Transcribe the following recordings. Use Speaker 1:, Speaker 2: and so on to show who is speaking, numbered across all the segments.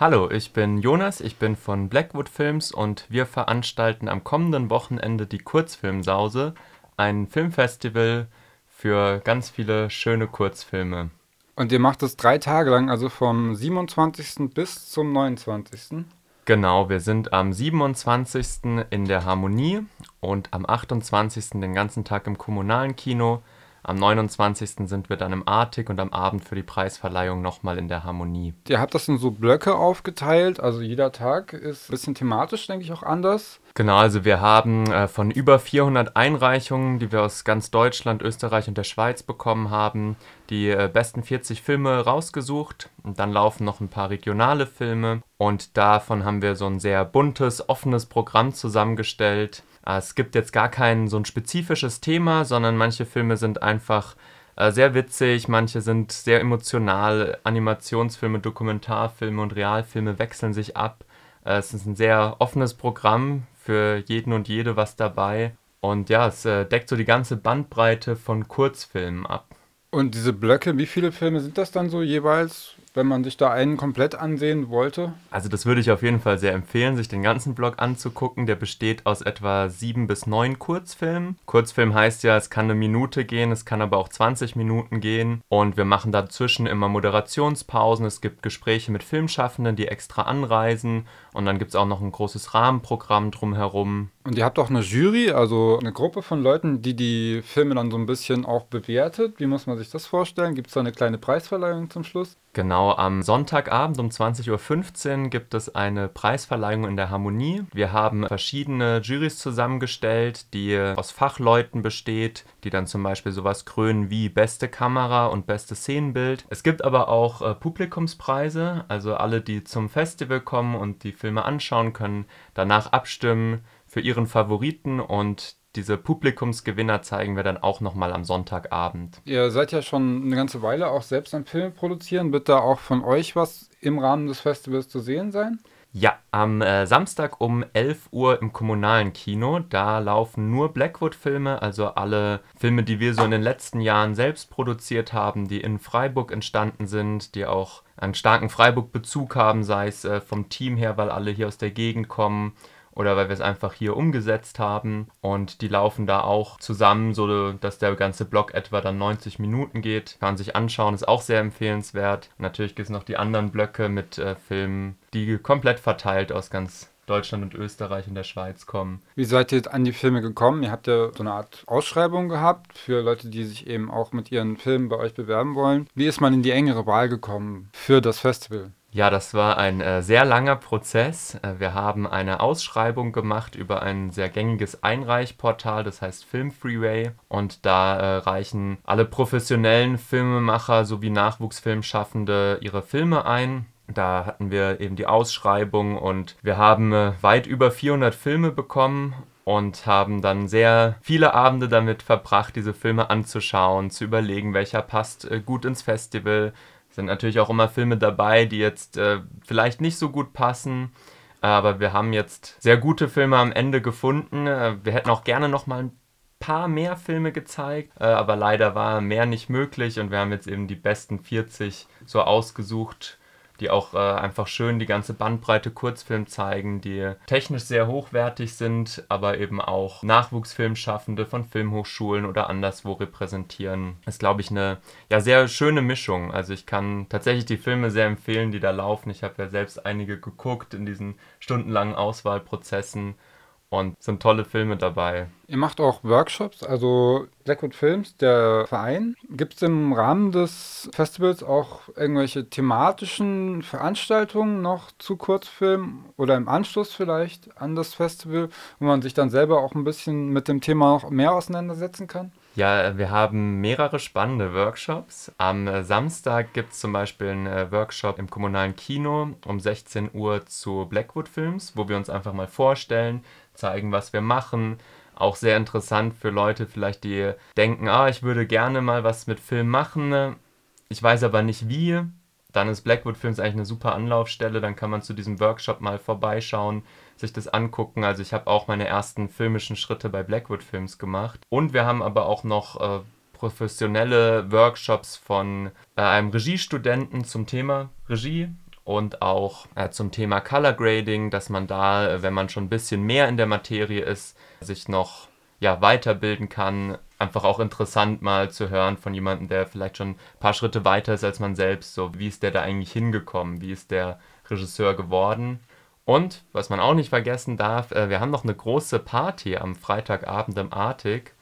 Speaker 1: Hallo, ich bin Jonas, ich bin von Blackwood Films und wir veranstalten am kommenden Wochenende die Kurzfilmsause, ein Filmfestival für ganz viele schöne Kurzfilme.
Speaker 2: Und ihr macht es drei Tage lang, also vom 27. bis zum 29.
Speaker 1: Genau, wir sind am 27. in der Harmonie und am 28. den ganzen Tag im kommunalen Kino. Am 29. sind wir dann im Arctic und am Abend für die Preisverleihung nochmal in der Harmonie.
Speaker 2: Ihr habt das in so Blöcke aufgeteilt, also jeder Tag ist ein bisschen thematisch, denke ich, auch anders.
Speaker 1: Genau, also wir haben äh, von über 400 Einreichungen, die wir aus ganz Deutschland, Österreich und der Schweiz bekommen haben, die äh, besten 40 Filme rausgesucht. Und dann laufen noch ein paar regionale Filme und davon haben wir so ein sehr buntes, offenes Programm zusammengestellt es gibt jetzt gar kein so ein spezifisches Thema, sondern manche Filme sind einfach äh, sehr witzig, manche sind sehr emotional. Animationsfilme, Dokumentarfilme und Realfilme wechseln sich ab. Äh, es ist ein sehr offenes Programm für jeden und jede was dabei. Und ja, es äh, deckt so die ganze Bandbreite von Kurzfilmen ab.
Speaker 2: Und diese Blöcke, wie viele Filme sind das dann so jeweils? Wenn man sich da einen komplett ansehen wollte?
Speaker 1: Also das würde ich auf jeden Fall sehr empfehlen, sich den ganzen Blog anzugucken. Der besteht aus etwa sieben bis neun Kurzfilmen. Kurzfilm heißt ja, es kann eine Minute gehen, es kann aber auch 20 Minuten gehen. Und wir machen dazwischen immer Moderationspausen. Es gibt Gespräche mit Filmschaffenden, die extra anreisen. Und dann gibt es auch noch ein großes Rahmenprogramm drumherum.
Speaker 2: Und ihr habt auch eine Jury, also eine Gruppe von Leuten, die die Filme dann so ein bisschen auch bewertet. Wie muss man sich das vorstellen? Gibt es da eine kleine Preisverleihung zum Schluss?
Speaker 1: Genau, am Sonntagabend um 20.15 Uhr gibt es eine Preisverleihung in der Harmonie. Wir haben verschiedene Jurys zusammengestellt, die aus Fachleuten besteht, die dann zum Beispiel sowas krönen wie beste Kamera und beste Szenenbild. Es gibt aber auch äh, Publikumspreise, also alle, die zum Festival kommen und die Filme anschauen können, danach abstimmen für ihren Favoriten und diese Publikumsgewinner zeigen wir dann auch nochmal am Sonntagabend.
Speaker 2: Ihr seid ja schon eine ganze Weile auch selbst am Film produzieren. Wird da auch von euch was im Rahmen des Festivals zu sehen sein?
Speaker 1: Ja, am äh, Samstag um 11 Uhr im kommunalen Kino. Da laufen nur Blackwood-Filme, also alle Filme, die wir so in den letzten Jahren selbst produziert haben, die in Freiburg entstanden sind, die auch einen starken Freiburg-Bezug haben, sei es äh, vom Team her, weil alle hier aus der Gegend kommen oder weil wir es einfach hier umgesetzt haben. Und die laufen da auch zusammen, so dass der ganze Block etwa dann 90 Minuten geht. Kann sich anschauen, ist auch sehr empfehlenswert. Natürlich gibt es noch die anderen Blöcke mit äh, Filmen, die komplett verteilt aus ganz Deutschland und Österreich und der Schweiz kommen.
Speaker 2: Wie seid ihr an die Filme gekommen? Ihr habt ja so eine Art Ausschreibung gehabt für Leute, die sich eben auch mit ihren Filmen bei euch bewerben wollen. Wie ist man in die engere Wahl gekommen für das Festival?
Speaker 1: Ja, das war ein äh, sehr langer Prozess. Äh, wir haben eine Ausschreibung gemacht über ein sehr gängiges Einreichportal, das heißt Film Freeway. Und da äh, reichen alle professionellen Filmemacher sowie Nachwuchsfilmschaffende ihre Filme ein. Da hatten wir eben die Ausschreibung und wir haben äh, weit über 400 Filme bekommen und haben dann sehr viele Abende damit verbracht, diese Filme anzuschauen, zu überlegen, welcher passt äh, gut ins Festival, sind natürlich auch immer Filme dabei, die jetzt äh, vielleicht nicht so gut passen. Aber wir haben jetzt sehr gute Filme am Ende gefunden. Äh, wir hätten auch gerne noch mal ein paar mehr Filme gezeigt, äh, aber leider war mehr nicht möglich und wir haben jetzt eben die besten 40 so ausgesucht, die auch äh, einfach schön die ganze Bandbreite Kurzfilm zeigen, die technisch sehr hochwertig sind, aber eben auch Nachwuchsfilmschaffende von Filmhochschulen oder anderswo repräsentieren. Ist, glaube ich, eine ja, sehr schöne Mischung. Also ich kann tatsächlich die Filme sehr empfehlen, die da laufen. Ich habe ja selbst einige geguckt in diesen stundenlangen Auswahlprozessen und sind tolle Filme dabei.
Speaker 2: Ihr macht auch Workshops, also Blackwood Films, der Verein. Gibt es im Rahmen des Festivals auch irgendwelche thematischen Veranstaltungen noch zu Kurzfilmen oder im Anschluss vielleicht an das Festival, wo man sich dann selber auch ein bisschen mit dem Thema noch mehr auseinandersetzen kann?
Speaker 1: Ja, wir haben mehrere spannende Workshops. Am äh, Samstag gibt es zum Beispiel einen äh, Workshop im kommunalen Kino um 16 Uhr zu Blackwood-Films, wo wir uns einfach mal vorstellen, zeigen, was wir machen. Auch sehr interessant für Leute vielleicht, die denken, ah, ich würde gerne mal was mit Film machen, ich weiß aber nicht wie. Dann ist Blackwood Films eigentlich eine super Anlaufstelle, dann kann man zu diesem Workshop mal vorbeischauen, sich das angucken. Also ich habe auch meine ersten filmischen Schritte bei Blackwood Films gemacht. Und wir haben aber auch noch äh, professionelle Workshops von äh, einem Regiestudenten zum Thema Regie und auch äh, zum Thema Color Grading, dass man da, äh, wenn man schon ein bisschen mehr in der Materie ist, sich noch ja, weiterbilden kann. Einfach auch interessant mal zu hören von jemandem, der vielleicht schon ein paar Schritte weiter ist als man selbst. So, wie ist der da eigentlich hingekommen? Wie ist der Regisseur geworden? Und, was man auch nicht vergessen darf, äh, wir haben noch eine große Party am Freitagabend im Arctic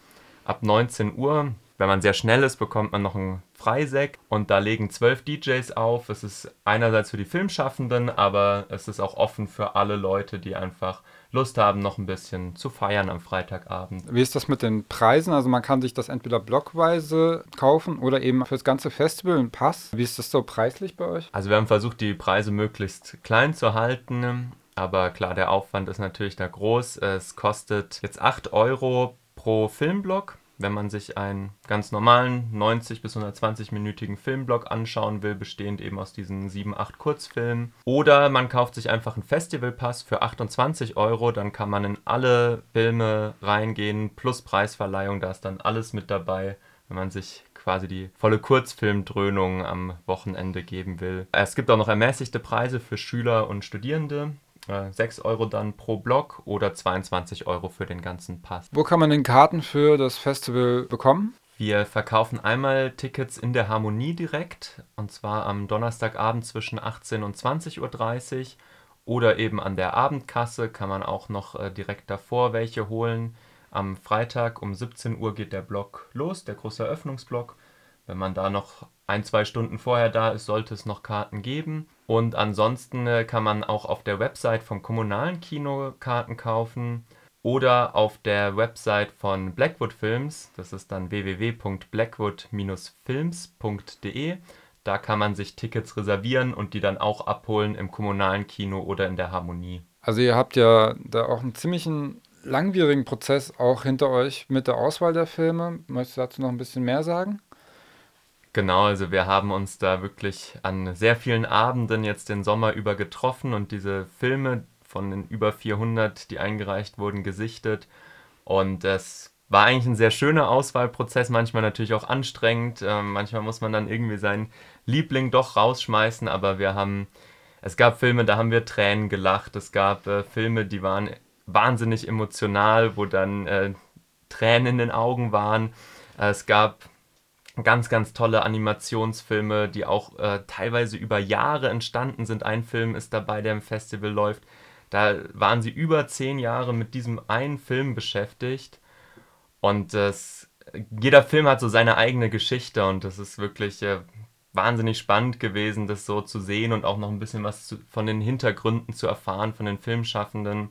Speaker 1: ab 19 Uhr. Wenn man sehr schnell ist, bekommt man noch einen Freisek und da legen zwölf DJs auf. Es ist einerseits für die Filmschaffenden, aber es ist auch offen für alle Leute, die einfach Lust haben, noch ein bisschen zu feiern am Freitagabend.
Speaker 2: Wie ist das mit den Preisen? Also man kann sich das entweder blockweise kaufen oder eben für das ganze Festival einen Pass. Wie ist das so preislich bei euch?
Speaker 1: Also wir haben versucht, die Preise möglichst klein zu halten. Aber klar, der Aufwand ist natürlich da groß. Es kostet jetzt 8 Euro pro Filmblock wenn man sich einen ganz normalen 90 bis 120-minütigen Filmblock anschauen will, bestehend eben aus diesen 7, 8 Kurzfilmen. Oder man kauft sich einfach einen Festivalpass für 28 Euro, dann kann man in alle Filme reingehen, plus Preisverleihung, da ist dann alles mit dabei, wenn man sich quasi die volle Kurzfilmdröhnung am Wochenende geben will. Es gibt auch noch ermäßigte Preise für Schüler und Studierende. 6 Euro dann pro Block oder 22 Euro für den ganzen Pass.
Speaker 2: Wo kann man denn Karten für das Festival bekommen?
Speaker 1: Wir verkaufen einmal Tickets in der Harmonie direkt und zwar am Donnerstagabend zwischen 18 und 20.30 Uhr oder eben an der Abendkasse kann man auch noch äh, direkt davor welche holen. Am Freitag um 17 Uhr geht der Block los, der große Eröffnungsblock. Wenn man da noch ein, zwei Stunden vorher da ist, sollte es noch Karten geben. Und ansonsten äh, kann man auch auf der Website vom kommunalen Kino Karten kaufen oder auf der Website von Blackwood Films, das ist dann www.blackwood-films.de. Da kann man sich Tickets reservieren und die dann auch abholen im kommunalen Kino oder in der Harmonie.
Speaker 2: Also ihr habt ja da auch einen ziemlichen langwierigen Prozess auch hinter euch mit der Auswahl der Filme. Möchtest du dazu noch ein bisschen mehr sagen?
Speaker 1: Genau, also wir haben uns da wirklich an sehr vielen Abenden jetzt den Sommer über getroffen und diese Filme von den über 400, die eingereicht wurden, gesichtet. Und das war eigentlich ein sehr schöner Auswahlprozess, manchmal natürlich auch anstrengend. Ähm, manchmal muss man dann irgendwie seinen Liebling doch rausschmeißen, aber wir haben, es gab Filme, da haben wir Tränen gelacht. Es gab äh, Filme, die waren wahnsinnig emotional, wo dann äh, Tränen in den Augen waren. Äh, es gab ganz, ganz tolle Animationsfilme, die auch äh, teilweise über Jahre entstanden sind. Ein Film ist dabei, der im Festival läuft. Da waren sie über zehn Jahre mit diesem einen Film beschäftigt. Und das, jeder Film hat so seine eigene Geschichte und das ist wirklich äh, wahnsinnig spannend gewesen, das so zu sehen und auch noch ein bisschen was zu, von den Hintergründen zu erfahren, von den Filmschaffenden.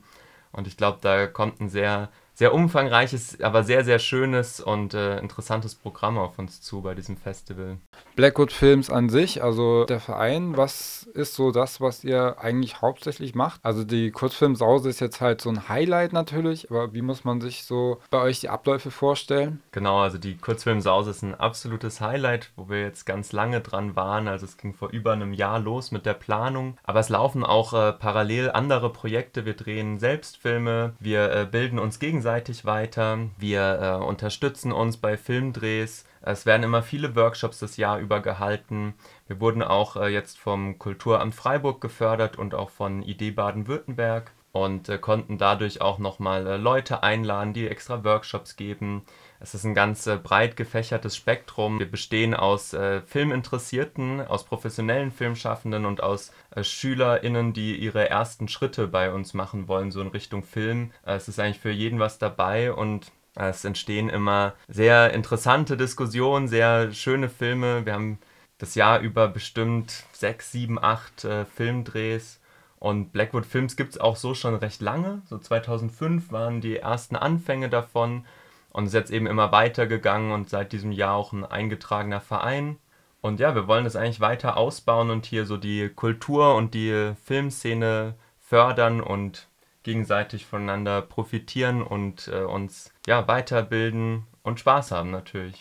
Speaker 1: Und ich glaube, da kommt ein sehr sehr umfangreiches, aber sehr, sehr schönes und äh, interessantes Programm auf uns zu bei diesem Festival.
Speaker 2: Blackwood Films an sich, also der Verein, was ist so das, was ihr eigentlich hauptsächlich macht? Also die Kurzfilmsause ist jetzt halt so ein Highlight natürlich, aber wie muss man sich so bei euch die Abläufe vorstellen?
Speaker 1: Genau, also die Kurzfilmsause ist ein absolutes Highlight, wo wir jetzt ganz lange dran waren. Also es ging vor über einem Jahr los mit der Planung, aber es laufen auch äh, parallel andere Projekte. Wir drehen selbst Filme, wir äh, bilden uns gegenseitig gegenseitig weiter. Wir äh, unterstützen uns bei Filmdrehs. Es werden immer viele Workshops das Jahr über gehalten. Wir wurden auch äh, jetzt vom Kulturamt Freiburg gefördert und auch von Idee Baden-Württemberg und äh, konnten dadurch auch nochmal äh, Leute einladen, die extra Workshops geben. Es ist ein ganz äh, breit gefächertes Spektrum. Wir bestehen aus äh, Filminteressierten, aus professionellen Filmschaffenden und aus äh, SchülerInnen, die ihre ersten Schritte bei uns machen wollen, so in Richtung Film. Äh, es ist eigentlich für jeden was dabei und es entstehen immer sehr interessante Diskussionen, sehr schöne Filme. Wir haben das Jahr über bestimmt sechs, sieben, acht Filmdrehs. Und Blackwood Films gibt es auch so schon recht lange. So 2005 waren die ersten Anfänge davon. Und ist jetzt eben immer weitergegangen und seit diesem Jahr auch ein eingetragener Verein. Und ja, wir wollen das eigentlich weiter ausbauen und hier so die Kultur und die Filmszene fördern und gegenseitig voneinander profitieren und äh, uns ja weiterbilden und Spaß haben natürlich.